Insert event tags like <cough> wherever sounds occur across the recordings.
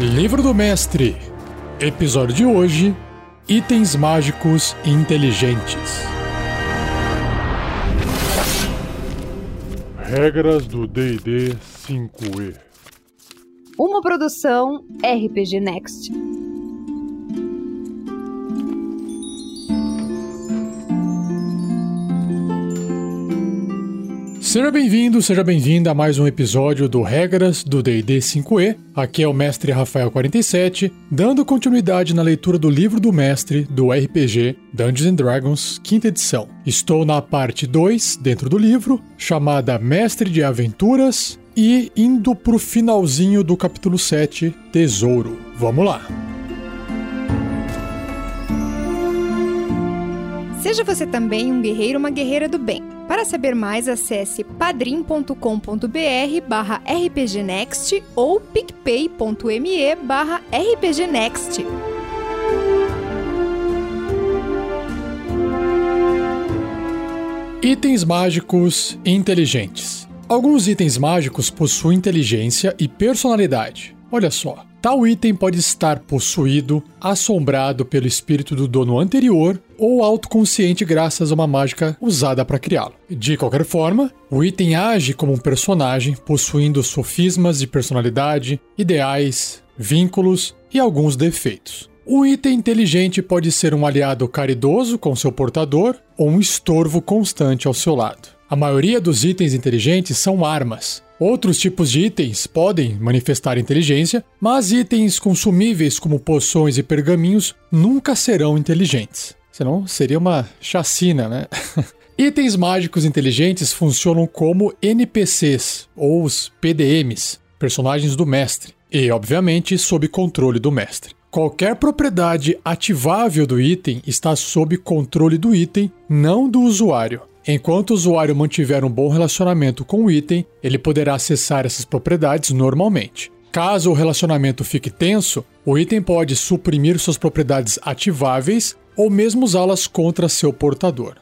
Livro do Mestre, episódio de hoje: Itens Mágicos Inteligentes. Regras do DD 5E. Uma produção RPG Next. Seja bem-vindo, seja bem-vinda a mais um episódio do Regras do D&D 5e. Aqui é o mestre Rafael 47, dando continuidade na leitura do livro do mestre do RPG Dungeons and Dragons, quinta edição. Estou na parte 2 dentro do livro, chamada Mestre de Aventuras e indo pro finalzinho do capítulo 7, Tesouro. Vamos lá. Seja você também um guerreiro ou uma guerreira do bem. Para saber mais, acesse padrim.com.br barra rpgnext ou picpay.me barra rpgnext. Itens mágicos inteligentes. Alguns itens mágicos possuem inteligência e personalidade. Olha só, Tal item pode estar possuído, assombrado pelo espírito do dono anterior ou autoconsciente graças a uma mágica usada para criá-lo. De qualquer forma, o item age como um personagem, possuindo sofismas de personalidade, ideais, vínculos e alguns defeitos. O item inteligente pode ser um aliado caridoso com seu portador ou um estorvo constante ao seu lado. A maioria dos itens inteligentes são armas, Outros tipos de itens podem manifestar inteligência, mas itens consumíveis como poções e pergaminhos nunca serão inteligentes. Senão seria uma chacina, né? <laughs> itens mágicos inteligentes funcionam como NPCs, ou os PDMs, personagens do mestre, e, obviamente, sob controle do mestre. Qualquer propriedade ativável do item está sob controle do item, não do usuário. Enquanto o usuário mantiver um bom relacionamento com o item, ele poderá acessar essas propriedades normalmente. Caso o relacionamento fique tenso, o item pode suprimir suas propriedades ativáveis ou mesmo usá-las contra seu portador.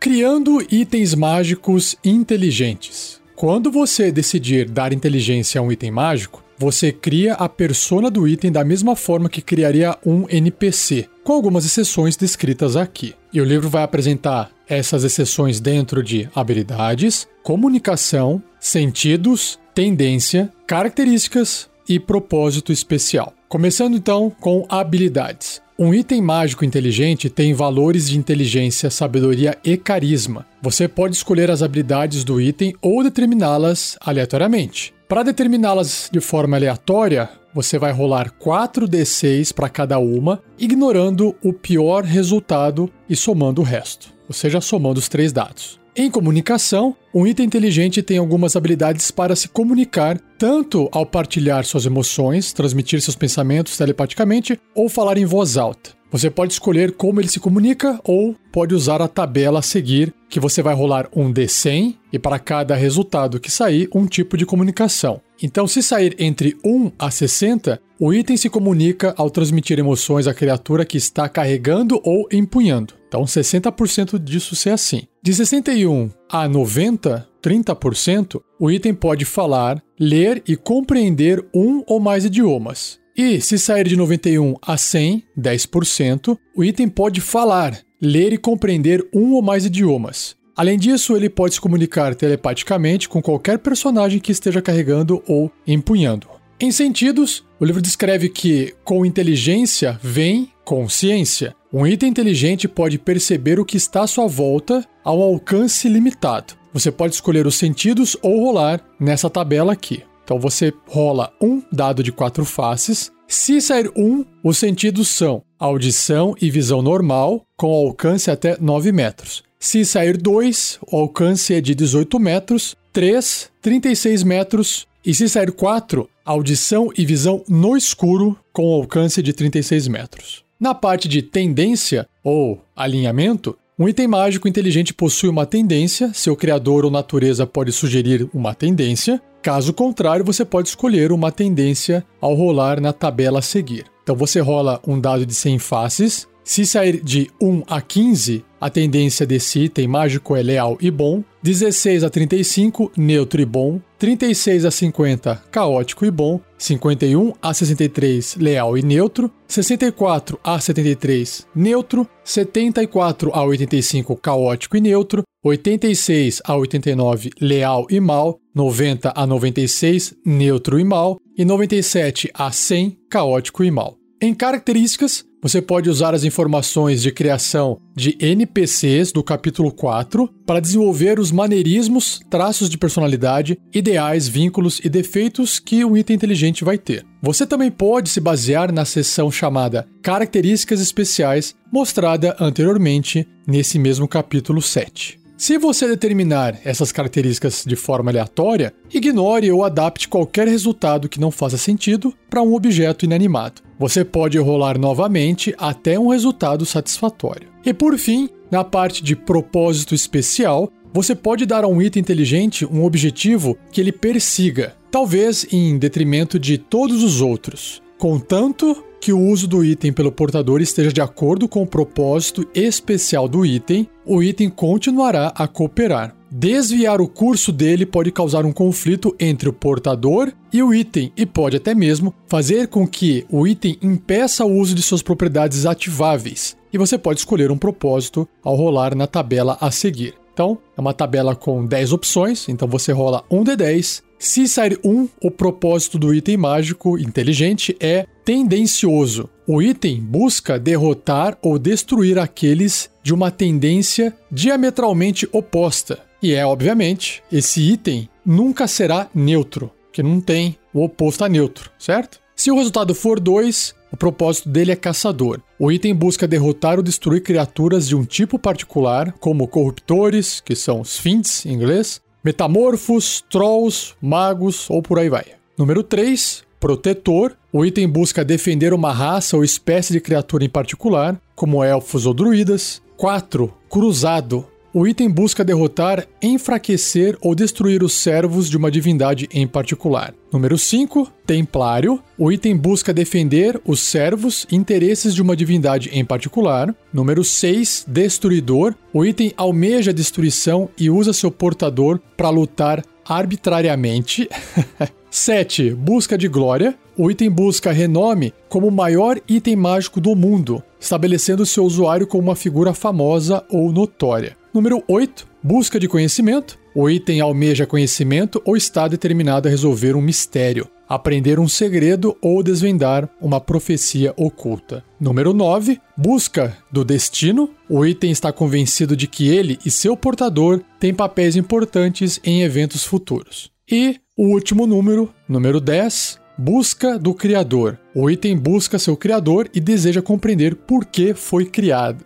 Criando itens mágicos inteligentes. Quando você decidir dar inteligência a um item mágico, você cria a persona do item da mesma forma que criaria um NPC, com algumas exceções descritas aqui. E o livro vai apresentar essas exceções dentro de habilidades, comunicação, sentidos, tendência, características e propósito especial. Começando então com habilidades. Um item mágico inteligente tem valores de inteligência, sabedoria e carisma. Você pode escolher as habilidades do item ou determiná-las aleatoriamente. Para determiná-las de forma aleatória, você vai rolar 4d6 para cada uma, ignorando o pior resultado e somando o resto, ou seja, somando os três dados. Em comunicação, um item inteligente tem algumas habilidades para se comunicar, tanto ao partilhar suas emoções, transmitir seus pensamentos telepaticamente ou falar em voz alta. Você pode escolher como ele se comunica ou pode usar a tabela a seguir, que você vai rolar um D100 e para cada resultado que sair, um tipo de comunicação. Então, se sair entre 1 a 60, o item se comunica ao transmitir emoções à criatura que está carregando ou empunhando. Então, 60% disso ser assim. De 61 a 90, 30%, o item pode falar, ler e compreender um ou mais idiomas. E se sair de 91 a 100, 10%, o item pode falar, ler e compreender um ou mais idiomas. Além disso, ele pode se comunicar telepaticamente com qualquer personagem que esteja carregando ou empunhando. Em sentidos, o livro descreve que com inteligência vem consciência. Um item inteligente pode perceber o que está à sua volta a um alcance limitado. Você pode escolher os sentidos ou rolar nessa tabela aqui. Então você rola um dado de quatro faces. Se sair um, os sentidos são audição e visão normal, com alcance até 9 metros. Se sair 2, o alcance é de 18 metros, 3, 36 metros, e se sair 4, audição e visão no escuro com alcance de 36 metros. Na parte de tendência ou alinhamento, um item mágico inteligente possui uma tendência, seu criador ou natureza pode sugerir uma tendência. Caso contrário, você pode escolher uma tendência ao rolar na tabela a seguir. Então você rola um dado de 100 faces, se sair de 1 a 15, a tendência desse item mágico é leal e bom. 16 a 35, neutro e bom. 36 a 50, caótico e bom. 51 a 63, leal e neutro. 64 a 73, neutro. 74 a 85, caótico e neutro. 86 a 89, leal e mal. 90 a 96, neutro e mal. E 97 a 100, caótico e mal. Em características, você pode usar as informações de criação de NPCs do capítulo 4 para desenvolver os maneirismos, traços de personalidade, ideais, vínculos e defeitos que o item inteligente vai ter. Você também pode se basear na seção chamada Características Especiais, mostrada anteriormente nesse mesmo capítulo 7. Se você determinar essas características de forma aleatória, ignore ou adapte qualquer resultado que não faça sentido para um objeto inanimado. Você pode rolar novamente até um resultado satisfatório. E por fim, na parte de propósito especial, você pode dar a um item inteligente um objetivo que ele persiga, talvez em detrimento de todos os outros, contanto que o uso do item pelo portador esteja de acordo com o propósito especial do item, o item continuará a cooperar. Desviar o curso dele pode causar um conflito entre o portador e o item e pode até mesmo fazer com que o item impeça o uso de suas propriedades ativáveis. E você pode escolher um propósito ao rolar na tabela a seguir. Então, é uma tabela com 10 opções, então você rola um D10. Se sair um, o propósito do item mágico inteligente é tendencioso. O item busca derrotar ou destruir aqueles de uma tendência diametralmente oposta. E é, obviamente, esse item nunca será neutro, que não tem o oposto a neutro, certo? Se o resultado for 2, o propósito dele é caçador. O item busca derrotar ou destruir criaturas de um tipo particular, como corruptores, que são Fiends em inglês, metamorfos, trolls, magos ou por aí vai. Número 3, protetor. O item busca defender uma raça ou espécie de criatura em particular, como elfos ou druidas. 4, cruzado o item busca derrotar, enfraquecer ou destruir os servos de uma divindade em particular. Número 5, Templário. O item busca defender os servos interesses de uma divindade em particular. Número 6, Destruidor. O item almeja a destruição e usa seu portador para lutar arbitrariamente. <laughs> 7. Busca de glória. O item busca renome como o maior item mágico do mundo, estabelecendo seu usuário como uma figura famosa ou notória. Número 8. Busca de conhecimento. O item almeja conhecimento ou está determinado a resolver um mistério, aprender um segredo ou desvendar uma profecia oculta. Número 9. Busca do destino. O item está convencido de que ele e seu portador têm papéis importantes em eventos futuros. E o último número, número 10. Busca do Criador. O item busca seu Criador e deseja compreender por que foi criado.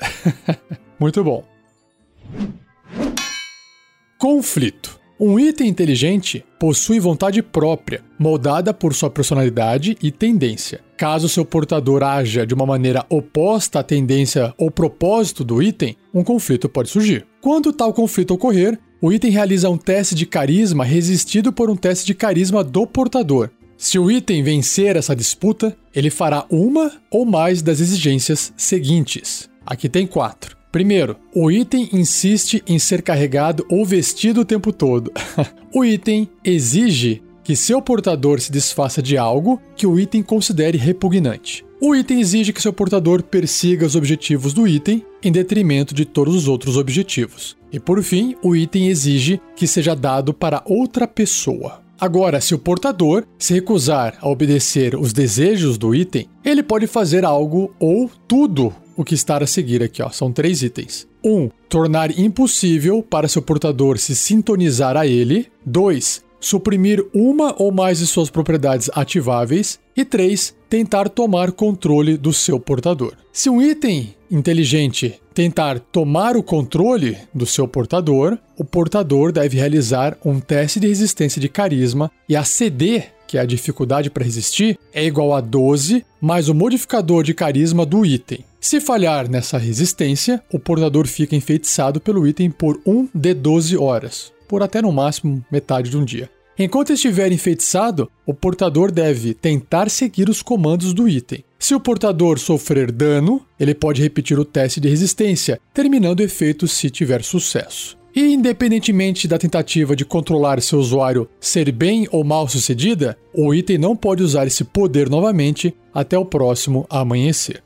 <laughs> Muito bom. Conflito. Um item inteligente possui vontade própria, moldada por sua personalidade e tendência. Caso seu portador haja de uma maneira oposta à tendência ou propósito do item, um conflito pode surgir. Quando tal conflito ocorrer, o item realiza um teste de carisma resistido por um teste de carisma do portador. Se o item vencer essa disputa, ele fará uma ou mais das exigências seguintes. Aqui tem quatro. Primeiro, o item insiste em ser carregado ou vestido o tempo todo. <laughs> o item exige que seu portador se desfaça de algo que o item considere repugnante. O item exige que seu portador persiga os objetivos do item em detrimento de todos os outros objetivos. E por fim, o item exige que seja dado para outra pessoa. Agora, se o portador se recusar a obedecer os desejos do item, ele pode fazer algo ou tudo o que está a seguir aqui, ó. São três itens. 1. Um, tornar impossível para seu portador se sintonizar a ele. 2. Suprimir uma ou mais de suas propriedades ativáveis. E 3. Tentar tomar controle do seu portador. Se um item inteligente tentar tomar o controle do seu portador, o portador deve realizar um teste de resistência de carisma e aceder que é a dificuldade para resistir, é igual a 12 mais o modificador de carisma do item. Se falhar nessa resistência, o portador fica enfeitiçado pelo item por 1 de 12 horas, por até no máximo metade de um dia. Enquanto estiver enfeitiçado, o portador deve tentar seguir os comandos do item. Se o portador sofrer dano, ele pode repetir o teste de resistência, terminando o efeito se tiver sucesso. E independentemente da tentativa de controlar seu usuário ser bem ou mal sucedida, o item não pode usar esse poder novamente até o próximo amanhecer.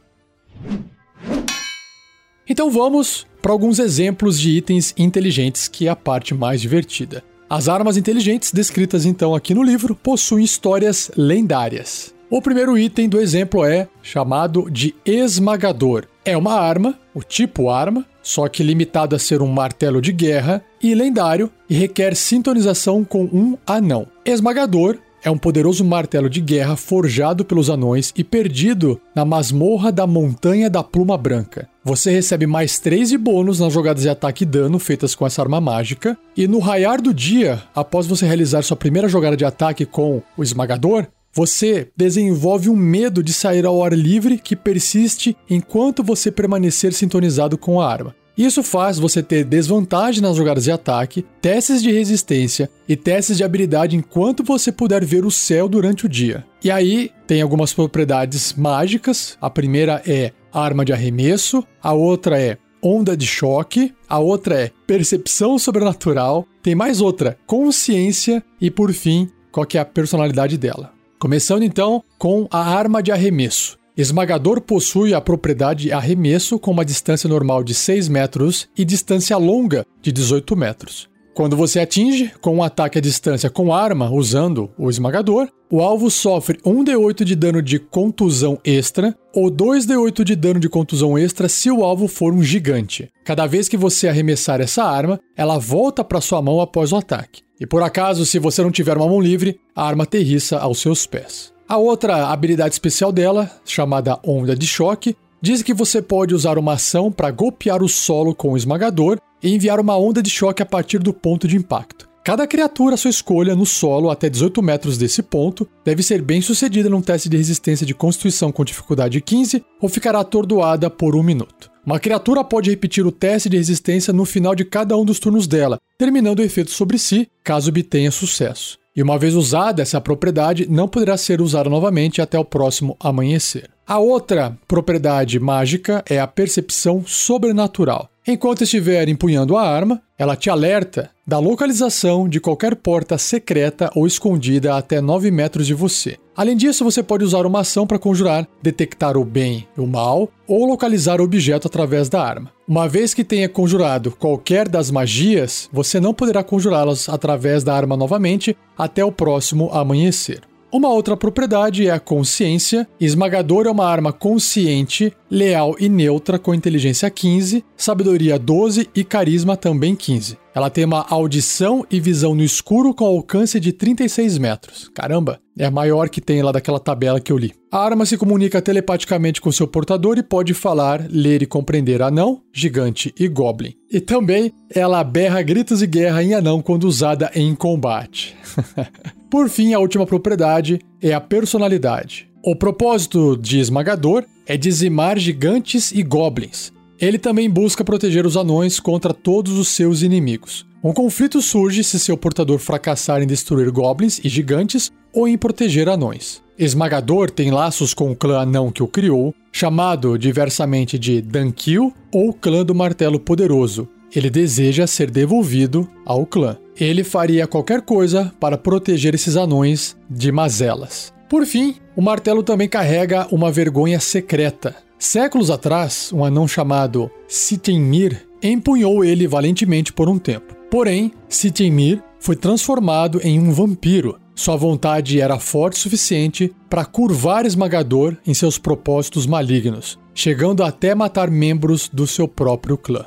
Então vamos para alguns exemplos de itens inteligentes, que é a parte mais divertida. As armas inteligentes descritas então aqui no livro possuem histórias lendárias. O primeiro item do exemplo é chamado de esmagador. É uma arma, o tipo arma, só que limitado a ser um martelo de guerra e lendário e requer sintonização com um anão. Esmagador é um poderoso martelo de guerra forjado pelos anões e perdido na masmorra da Montanha da Pluma Branca. Você recebe mais 3 de bônus nas jogadas de ataque e dano feitas com essa arma mágica, e no raiar do dia, após você realizar sua primeira jogada de ataque com o esmagador, você desenvolve um medo de sair ao ar livre que persiste enquanto você permanecer sintonizado com a arma. Isso faz você ter desvantagem nas jogadas de ataque, testes de resistência e testes de habilidade enquanto você puder ver o céu durante o dia. E aí tem algumas propriedades mágicas. A primeira é arma de arremesso, a outra é onda de choque, a outra é percepção sobrenatural, tem mais outra, consciência e por fim, qual é a personalidade dela. Começando então com a arma de arremesso. Esmagador possui a propriedade arremesso com uma distância normal de 6 metros e distância longa de 18 metros. Quando você atinge com um ataque à distância com arma usando o esmagador, o alvo sofre 1d8 de dano de contusão extra ou 2d8 de dano de contusão extra se o alvo for um gigante. Cada vez que você arremessar essa arma, ela volta para sua mão após o ataque. E por acaso, se você não tiver uma mão livre, a arma aterrissa aos seus pés. A outra habilidade especial dela, chamada Onda de Choque, diz que você pode usar uma ação para golpear o solo com o esmagador e enviar uma onda de choque a partir do ponto de impacto. Cada criatura à sua escolha no solo até 18 metros desse ponto deve ser bem sucedida num teste de resistência de constituição com dificuldade 15 ou ficará atordoada por um minuto. Uma criatura pode repetir o teste de resistência no final de cada um dos turnos dela, terminando o efeito sobre si, caso obtenha sucesso. E uma vez usada, essa propriedade não poderá ser usada novamente até o próximo amanhecer. A outra propriedade mágica é a percepção sobrenatural. Enquanto estiver empunhando a arma, ela te alerta da localização de qualquer porta secreta ou escondida até 9 metros de você. Além disso, você pode usar uma ação para conjurar, detectar o bem e o mal ou localizar o objeto através da arma. Uma vez que tenha conjurado qualquer das magias, você não poderá conjurá-las através da arma novamente até o próximo amanhecer. Uma outra propriedade é a consciência. Esmagador é uma arma consciente, leal e neutra com inteligência 15, sabedoria 12 e carisma também 15. Ela tem uma audição e visão no escuro com alcance de 36 metros. Caramba, é a maior que tem lá daquela tabela que eu li. A arma se comunica telepaticamente com seu portador e pode falar, ler e compreender anão, gigante e goblin. E também ela berra gritos de guerra em anão quando usada em combate. <laughs> Por fim, a última propriedade é a personalidade. O propósito de Esmagador é dizimar gigantes e goblins. Ele também busca proteger os anões contra todos os seus inimigos. Um conflito surge se seu portador fracassar em destruir goblins e gigantes ou em proteger anões. Esmagador tem laços com o clã anão que o criou, chamado diversamente de Dankil ou Clã do Martelo Poderoso. Ele deseja ser devolvido ao clã ele faria qualquer coisa para proteger esses anões de mazelas. Por fim, o martelo também carrega uma vergonha secreta. Séculos atrás, um anão chamado Sitemir empunhou ele valentemente por um tempo. Porém, Sitemir foi transformado em um vampiro. Sua vontade era forte o suficiente para curvar Esmagador em seus propósitos malignos, chegando até matar membros do seu próprio clã.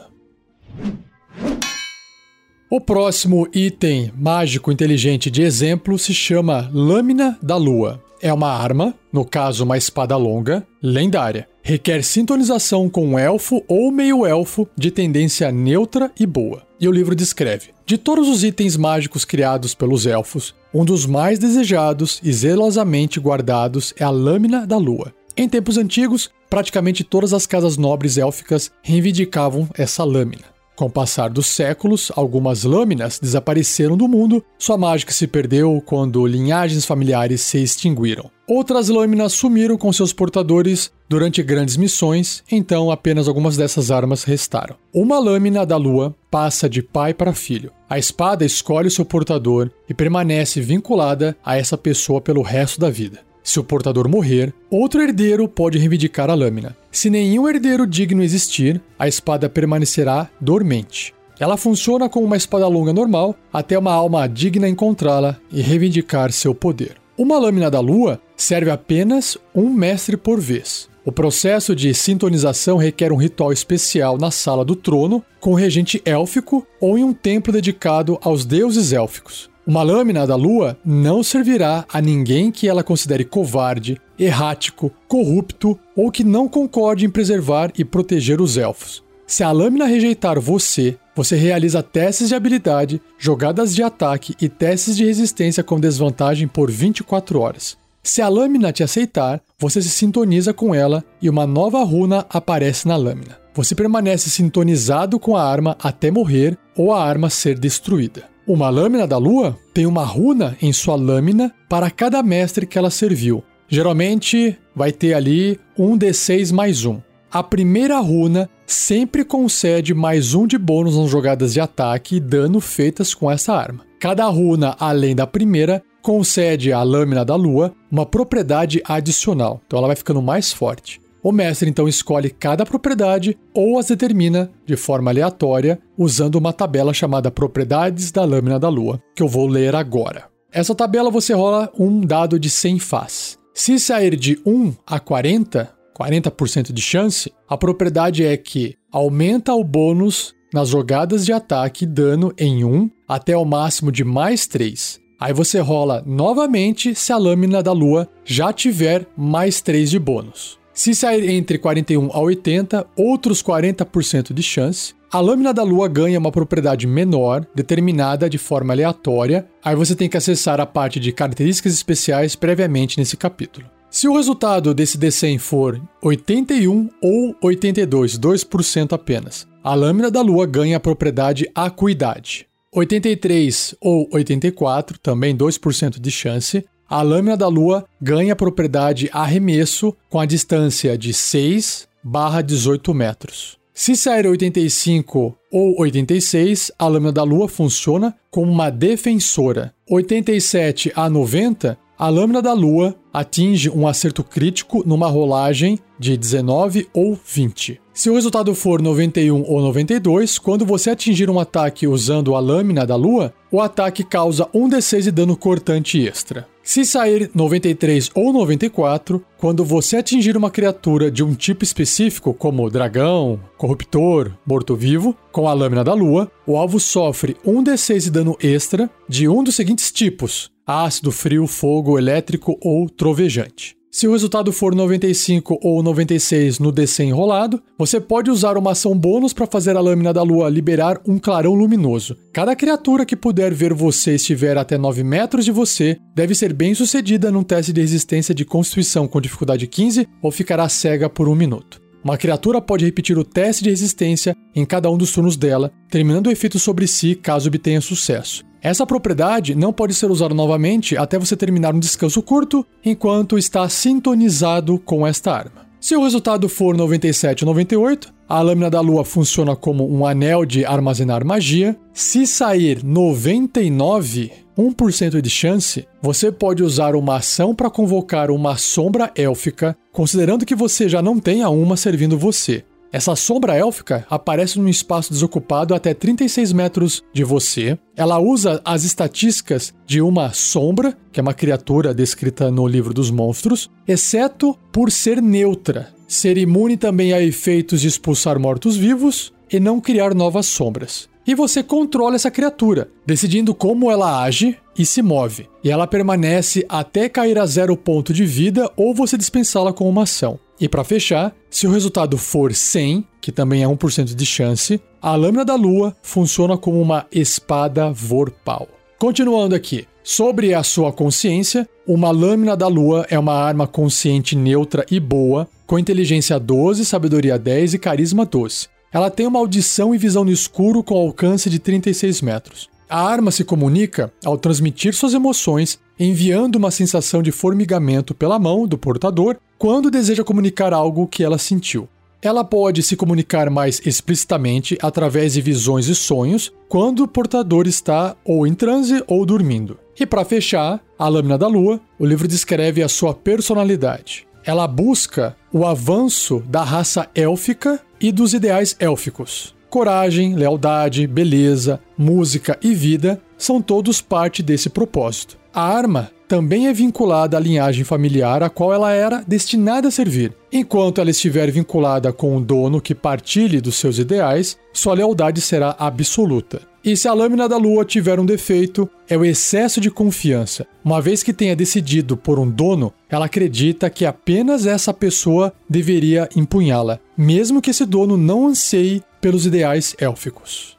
O próximo item mágico inteligente de exemplo se chama Lâmina da Lua. É uma arma, no caso uma espada longa, lendária. Requer sintonização com um elfo ou meio-elfo de tendência neutra e boa. E o livro descreve: De todos os itens mágicos criados pelos elfos, um dos mais desejados e zelosamente guardados é a Lâmina da Lua. Em tempos antigos, praticamente todas as casas nobres élficas reivindicavam essa lâmina. Com o passar dos séculos, algumas lâminas desapareceram do mundo, sua mágica se perdeu quando linhagens familiares se extinguiram. Outras lâminas sumiram com seus portadores durante grandes missões, então apenas algumas dessas armas restaram. Uma lâmina da lua passa de pai para filho. A espada escolhe seu portador e permanece vinculada a essa pessoa pelo resto da vida. Se o portador morrer, outro herdeiro pode reivindicar a lâmina. Se nenhum herdeiro digno existir, a espada permanecerá dormente. Ela funciona como uma espada longa normal até uma alma digna encontrá-la e reivindicar seu poder. Uma lâmina da lua serve apenas um mestre por vez. O processo de sintonização requer um ritual especial na sala do trono, com o regente élfico ou em um templo dedicado aos deuses élficos. Uma lâmina da lua não servirá a ninguém que ela considere covarde, errático, corrupto ou que não concorde em preservar e proteger os elfos. Se a lâmina rejeitar você, você realiza testes de habilidade, jogadas de ataque e testes de resistência com desvantagem por 24 horas. Se a lâmina te aceitar, você se sintoniza com ela e uma nova runa aparece na lâmina. Você permanece sintonizado com a arma até morrer ou a arma ser destruída. Uma lâmina da lua tem uma runa em sua lâmina para cada mestre que ela serviu. Geralmente vai ter ali um D6 mais um. A primeira runa sempre concede mais um de bônus nas jogadas de ataque e dano feitas com essa arma. Cada runa, além da primeira, concede à lâmina da lua uma propriedade adicional, então ela vai ficando mais forte. O mestre então escolhe cada propriedade ou as determina de forma aleatória usando uma tabela chamada Propriedades da Lâmina da Lua, que eu vou ler agora. Essa tabela você rola um dado de 100 faz. Se sair de 1 a 40, 40% de chance, a propriedade é que aumenta o bônus nas jogadas de ataque e dano em 1 até o máximo de mais 3. Aí você rola novamente se a lâmina da lua já tiver mais 3 de bônus. Se sair entre 41 a 80, outros 40% de chance. A lâmina da lua ganha uma propriedade menor, determinada de forma aleatória. Aí você tem que acessar a parte de características especiais previamente nesse capítulo. Se o resultado desse D100 for 81 ou 82, 2% apenas, a lâmina da lua ganha a propriedade acuidade. 83 ou 84, também 2% de chance, a lâmina da lua ganha a propriedade arremesso com a distância de 6 barra 18 metros. Se sair 85 ou 86, a lâmina da lua funciona como uma defensora. 87 a 90, a lâmina da lua atinge um acerto crítico numa rolagem de 19 ou 20. Se o resultado for 91 ou 92, quando você atingir um ataque usando a lâmina da lua, o ataque causa 1 d6 de dano cortante extra. Se sair 93 ou 94, quando você atingir uma criatura de um tipo específico, como dragão, corruptor, morto-vivo, com a lâmina da lua, o alvo sofre 1 d6 de dano extra de um dos seguintes tipos: ácido, frio, fogo, elétrico ou trovejante. Se o resultado for 95 ou 96 no DC enrolado, você pode usar uma ação bônus para fazer a lâmina da lua liberar um clarão luminoso. Cada criatura que puder ver você estiver até 9 metros de você deve ser bem sucedida num teste de resistência de constituição com dificuldade 15 ou ficará cega por um minuto. Uma criatura pode repetir o teste de resistência em cada um dos turnos dela, terminando o efeito sobre si caso obtenha sucesso. Essa propriedade não pode ser usada novamente até você terminar um descanso curto enquanto está sintonizado com esta arma. Se o resultado for 97 ou 98, a lâmina da lua funciona como um anel de armazenar magia. Se sair 99, 1% de chance, você pode usar uma ação para convocar uma sombra élfica, considerando que você já não tenha uma servindo você. Essa sombra élfica aparece num espaço desocupado até 36 metros de você. Ela usa as estatísticas de uma sombra, que é uma criatura descrita no livro dos monstros, exceto por ser neutra, ser imune também a efeitos de expulsar mortos-vivos e não criar novas sombras. E você controla essa criatura, decidindo como ela age e se move. E ela permanece até cair a zero ponto de vida ou você dispensá-la com uma ação. E para fechar, se o resultado for 100, que também é 1% de chance, a lâmina da lua funciona como uma espada vorpal. Continuando aqui, sobre a sua consciência, uma lâmina da lua é uma arma consciente neutra e boa, com inteligência 12, sabedoria 10 e carisma 12. ela tem uma audição e visão no escuro com alcance de 36 metros. A arma se comunica ao transmitir suas emoções, enviando uma sensação de formigamento pela mão do portador quando deseja comunicar algo que ela sentiu. Ela pode se comunicar mais explicitamente através de visões e sonhos quando o portador está ou em transe ou dormindo. E para fechar, a lâmina da lua, o livro descreve a sua personalidade. Ela busca o avanço da raça élfica e dos ideais élficos. Coragem, lealdade, beleza, música e vida são todos parte desse propósito. A arma também é vinculada à linhagem familiar a qual ela era destinada a servir. Enquanto ela estiver vinculada com um dono que partilhe dos seus ideais, sua lealdade será absoluta. E se a lâmina da lua tiver um defeito, é o excesso de confiança. Uma vez que tenha decidido por um dono, ela acredita que apenas essa pessoa deveria empunhá-la, mesmo que esse dono não anseie pelos ideais élficos.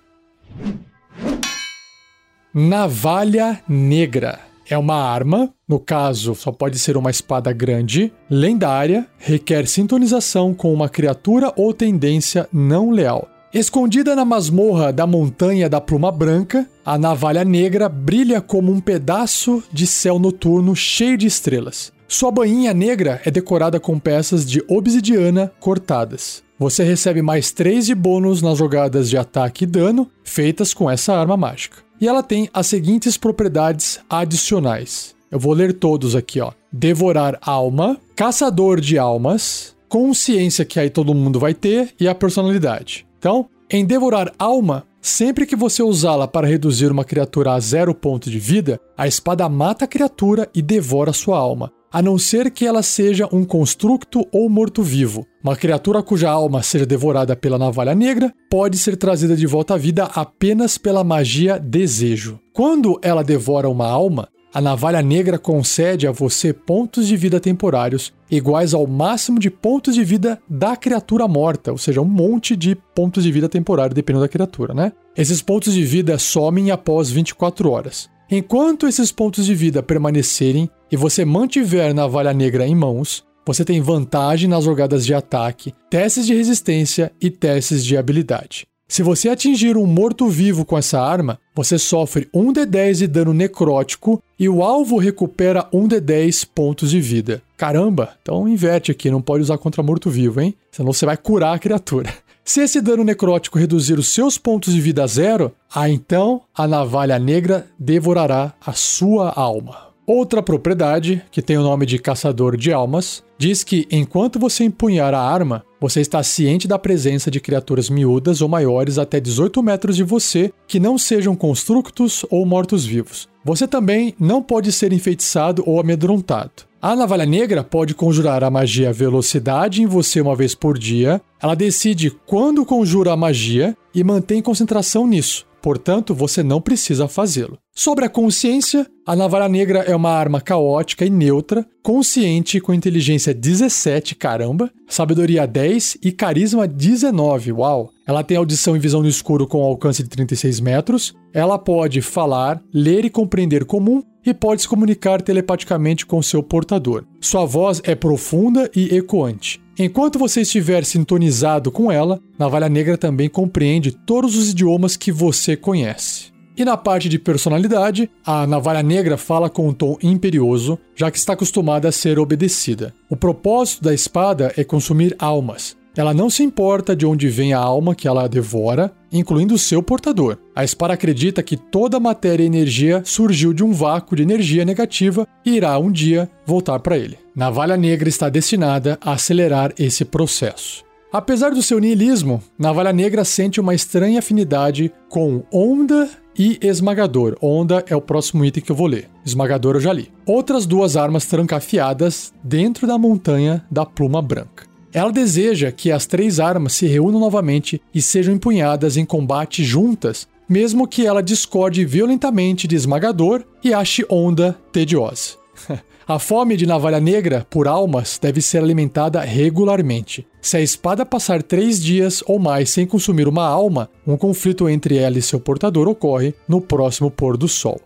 Navalha Negra é uma arma, no caso, só pode ser uma espada grande, lendária, requer sintonização com uma criatura ou tendência não leal. Escondida na masmorra da Montanha da Pluma Branca, a navalha negra brilha como um pedaço de céu noturno cheio de estrelas. Sua bainha negra é decorada com peças de obsidiana cortadas. Você recebe mais 3 de bônus nas jogadas de ataque e dano feitas com essa arma mágica. E ela tem as seguintes propriedades adicionais. Eu vou ler todos aqui, ó. Devorar alma, caçador de almas, consciência que aí todo mundo vai ter e a personalidade. Então, em devorar alma, sempre que você usá-la para reduzir uma criatura a zero ponto de vida, a espada mata a criatura e devora sua alma a não ser que ela seja um constructo ou morto-vivo. Uma criatura cuja alma seja devorada pela navalha negra pode ser trazida de volta à vida apenas pela magia desejo. Quando ela devora uma alma, a navalha negra concede a você pontos de vida temporários iguais ao máximo de pontos de vida da criatura morta, ou seja, um monte de pontos de vida temporário dependendo da criatura, né? Esses pontos de vida somem após 24 horas. Enquanto esses pontos de vida permanecerem e você mantiver navalha negra em mãos, você tem vantagem nas jogadas de ataque, testes de resistência e testes de habilidade. Se você atingir um morto-vivo com essa arma, você sofre 1d10 de dano necrótico e o alvo recupera 1d10 pontos de vida. Caramba, então inverte aqui, não pode usar contra morto-vivo, hein? Senão você vai curar a criatura. <laughs> Se esse dano necrótico reduzir os seus pontos de vida a zero, ah, então a navalha negra devorará a sua alma. Outra propriedade, que tem o nome de Caçador de Almas, diz que enquanto você empunhar a arma, você está ciente da presença de criaturas miúdas ou maiores até 18 metros de você que não sejam constructos ou mortos-vivos. Você também não pode ser enfeitiçado ou amedrontado. A navalha negra pode conjurar a magia velocidade em você uma vez por dia. Ela decide quando conjura a magia e mantém concentração nisso. Portanto, você não precisa fazê-lo. Sobre a consciência, a Navalha Negra é uma arma caótica e neutra, consciente com inteligência 17, caramba, sabedoria 10 e carisma 19, uau! Ela tem audição e visão no escuro com alcance de 36 metros. Ela pode falar, ler e compreender comum e pode se comunicar telepaticamente com seu portador. Sua voz é profunda e ecoante. Enquanto você estiver sintonizado com ela, Navalha Negra também compreende todos os idiomas que você conhece. E na parte de personalidade, a Navalha Negra fala com um tom imperioso, já que está acostumada a ser obedecida. O propósito da espada é consumir almas, ela não se importa de onde vem a alma que ela devora, incluindo o seu portador. A espada acredita que toda matéria e energia surgiu de um vácuo de energia negativa e irá um dia voltar para ele. Navalha Negra está destinada a acelerar esse processo. Apesar do seu niilismo, Navalha Negra sente uma estranha afinidade com Onda e Esmagador. Onda é o próximo item que eu vou ler. Esmagador eu já li. Outras duas armas trancafiadas dentro da montanha da pluma branca. Ela deseja que as três armas se reúnam novamente e sejam empunhadas em combate juntas, mesmo que ela discorde violentamente de esmagador e ache onda tediosa. <laughs> A fome de navalha negra por almas deve ser alimentada regularmente. Se a espada passar três dias ou mais sem consumir uma alma, um conflito entre ela e seu portador ocorre no próximo pôr do sol.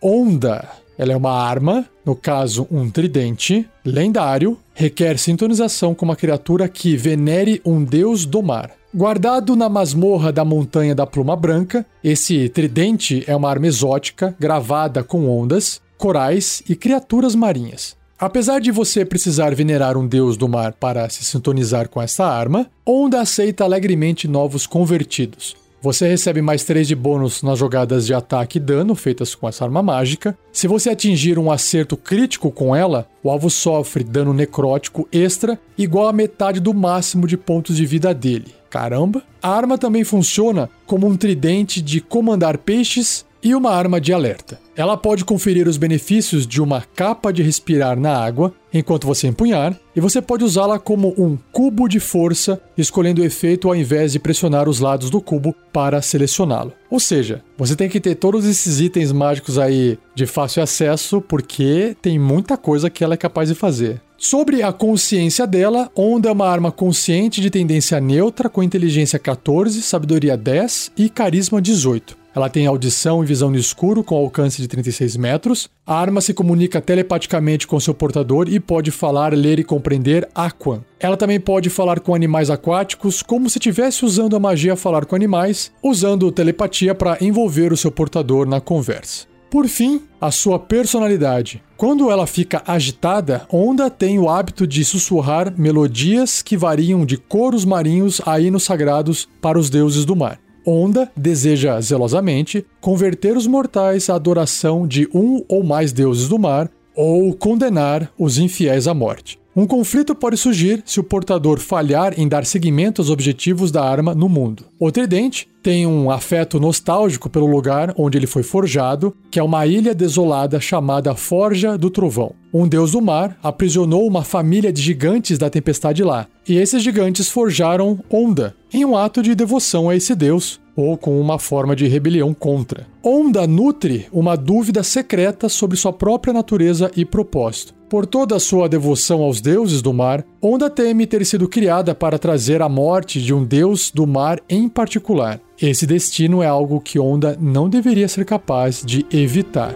Onda Ela é uma arma, no caso um tridente, lendário, requer sintonização com uma criatura que venere um deus do mar. Guardado na masmorra da Montanha da Pluma Branca, esse tridente é uma arma exótica gravada com ondas, corais e criaturas marinhas. Apesar de você precisar venerar um deus do mar para se sintonizar com essa arma, Onda aceita alegremente novos convertidos. Você recebe mais 3 de bônus nas jogadas de ataque e dano feitas com essa arma mágica. Se você atingir um acerto crítico com ela, o alvo sofre dano necrótico extra igual a metade do máximo de pontos de vida dele. Caramba! A arma também funciona como um tridente de comandar peixes e uma arma de alerta. Ela pode conferir os benefícios de uma capa de respirar na água enquanto você empunhar, e você pode usá-la como um cubo de força, escolhendo o efeito ao invés de pressionar os lados do cubo para selecioná-lo. Ou seja, você tem que ter todos esses itens mágicos aí de fácil acesso, porque tem muita coisa que ela é capaz de fazer. Sobre a consciência dela, Onda é uma arma consciente de tendência neutra com inteligência 14, sabedoria 10 e carisma 18. Ela tem audição e visão no escuro com alcance de 36 metros. A arma se comunica telepaticamente com seu portador e pode falar, ler e compreender Aquan. Ela também pode falar com animais aquáticos, como se estivesse usando a magia falar com animais, usando telepatia para envolver o seu portador na conversa. Por fim, a sua personalidade. Quando ela fica agitada, Onda tem o hábito de sussurrar melodias que variam de coros marinhos a hinos sagrados para os deuses do mar. Onda deseja zelosamente converter os mortais à adoração de um ou mais deuses do mar ou condenar os infiéis à morte. Um conflito pode surgir se o portador falhar em dar seguimento aos objetivos da arma no mundo. O tridente tem um afeto nostálgico pelo lugar onde ele foi forjado, que é uma ilha desolada chamada Forja do Trovão. Um deus do mar aprisionou uma família de gigantes da tempestade lá, e esses gigantes forjaram Onda, em um ato de devoção a esse deus, ou com uma forma de rebelião contra. Onda nutre uma dúvida secreta sobre sua própria natureza e propósito. Por toda a sua devoção aos deuses do mar, Onda teme ter sido criada para trazer a morte de um deus do mar em particular. Esse destino é algo que Onda não deveria ser capaz de evitar.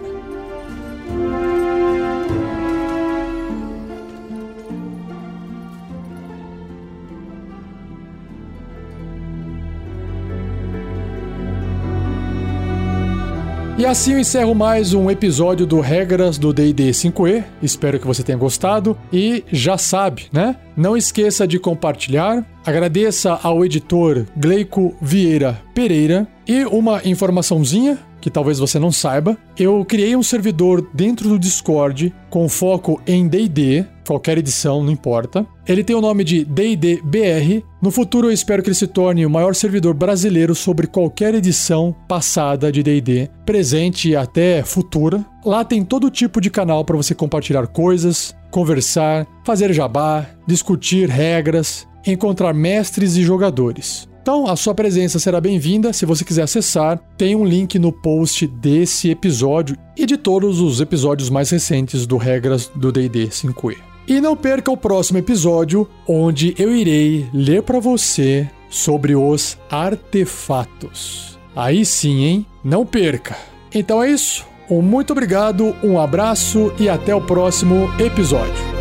E assim eu encerro mais um episódio do Regras do D&D 5e. Espero que você tenha gostado e já sabe, né? Não esqueça de compartilhar. Agradeça ao editor Gleico Vieira Pereira e uma informaçãozinha que talvez você não saiba, eu criei um servidor dentro do Discord com foco em D&D, qualquer edição, não importa. Ele tem o nome de D&D BR. No futuro eu espero que ele se torne o maior servidor brasileiro sobre qualquer edição passada de D&D, presente e até futura. Lá tem todo tipo de canal para você compartilhar coisas, conversar, fazer jabá, discutir regras, encontrar mestres e jogadores. Então, a sua presença será bem-vinda. Se você quiser acessar, tem um link no post desse episódio e de todos os episódios mais recentes do Regras do D&D 5e. E não perca o próximo episódio, onde eu irei ler para você sobre os artefatos. Aí sim, hein? Não perca. Então é isso. Um muito obrigado, um abraço e até o próximo episódio.